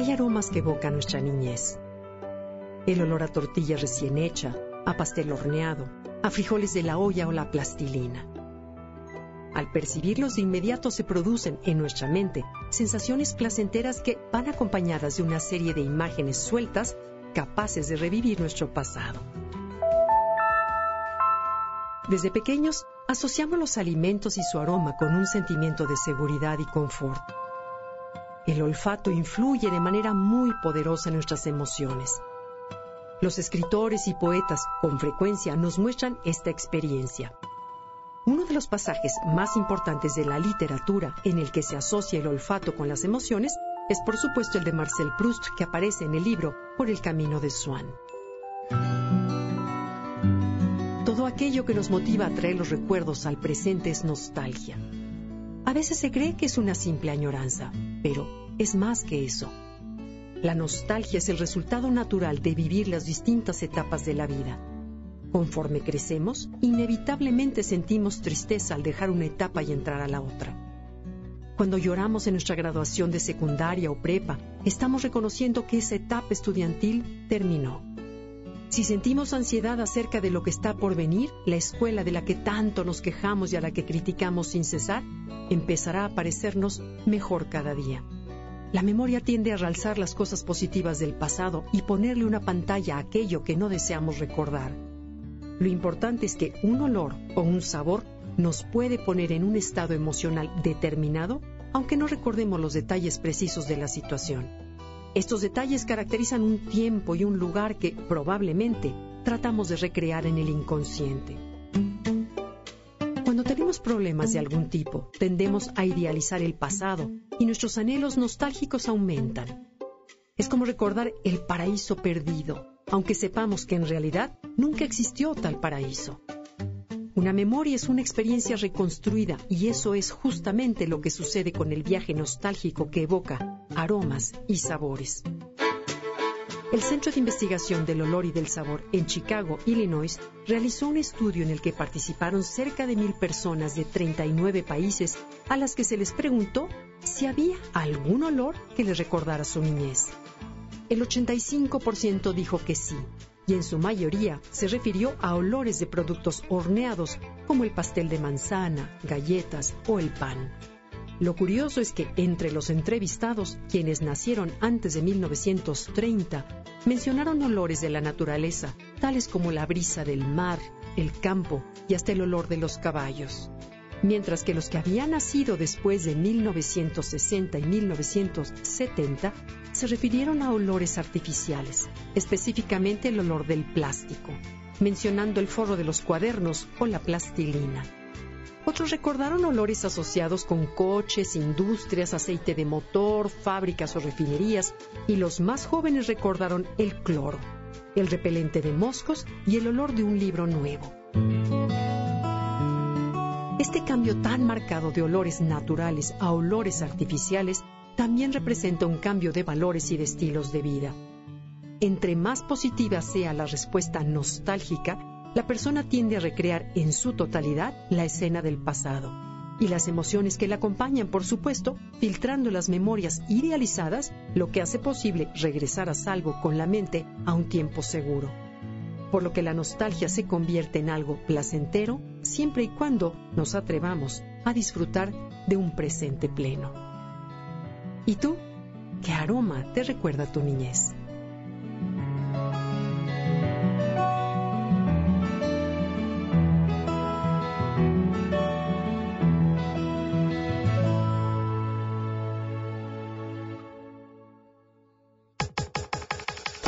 Hay aromas que evocan nuestra niñez. El olor a tortilla recién hecha, a pastel horneado, a frijoles de la olla o la plastilina. Al percibirlos de inmediato se producen en nuestra mente sensaciones placenteras que van acompañadas de una serie de imágenes sueltas capaces de revivir nuestro pasado. Desde pequeños asociamos los alimentos y su aroma con un sentimiento de seguridad y confort. El olfato influye de manera muy poderosa en nuestras emociones. Los escritores y poetas con frecuencia nos muestran esta experiencia. Uno de los pasajes más importantes de la literatura en el que se asocia el olfato con las emociones es por supuesto el de Marcel Proust que aparece en el libro Por el camino de Swann. Todo aquello que nos motiva a traer los recuerdos al presente es nostalgia. A veces se cree que es una simple añoranza, pero es más que eso. La nostalgia es el resultado natural de vivir las distintas etapas de la vida. Conforme crecemos, inevitablemente sentimos tristeza al dejar una etapa y entrar a la otra. Cuando lloramos en nuestra graduación de secundaria o prepa, estamos reconociendo que esa etapa estudiantil terminó. Si sentimos ansiedad acerca de lo que está por venir, la escuela de la que tanto nos quejamos y a la que criticamos sin cesar, empezará a parecernos mejor cada día. La memoria tiende a realzar las cosas positivas del pasado y ponerle una pantalla a aquello que no deseamos recordar. Lo importante es que un olor o un sabor nos puede poner en un estado emocional determinado, aunque no recordemos los detalles precisos de la situación. Estos detalles caracterizan un tiempo y un lugar que probablemente tratamos de recrear en el inconsciente. Cuando tenemos problemas de algún tipo, tendemos a idealizar el pasado y nuestros anhelos nostálgicos aumentan. Es como recordar el paraíso perdido, aunque sepamos que en realidad nunca existió tal paraíso. Una memoria es una experiencia reconstruida y eso es justamente lo que sucede con el viaje nostálgico que evoca aromas y sabores. El Centro de Investigación del Olor y del Sabor en Chicago, Illinois, realizó un estudio en el que participaron cerca de mil personas de 39 países a las que se les preguntó si había algún olor que les recordara su niñez. El 85% dijo que sí, y en su mayoría se refirió a olores de productos horneados como el pastel de manzana, galletas o el pan. Lo curioso es que entre los entrevistados, quienes nacieron antes de 1930, mencionaron olores de la naturaleza, tales como la brisa del mar, el campo y hasta el olor de los caballos. Mientras que los que habían nacido después de 1960 y 1970 se refirieron a olores artificiales, específicamente el olor del plástico, mencionando el forro de los cuadernos o la plastilina. Otros recordaron olores asociados con coches, industrias, aceite de motor, fábricas o refinerías, y los más jóvenes recordaron el cloro, el repelente de moscos y el olor de un libro nuevo. Este cambio tan marcado de olores naturales a olores artificiales también representa un cambio de valores y de estilos de vida. Entre más positiva sea la respuesta nostálgica, la persona tiende a recrear en su totalidad la escena del pasado y las emociones que la acompañan, por supuesto, filtrando las memorias idealizadas, lo que hace posible regresar a salvo con la mente a un tiempo seguro. Por lo que la nostalgia se convierte en algo placentero siempre y cuando nos atrevamos a disfrutar de un presente pleno. ¿Y tú? ¿Qué aroma te recuerda tu niñez?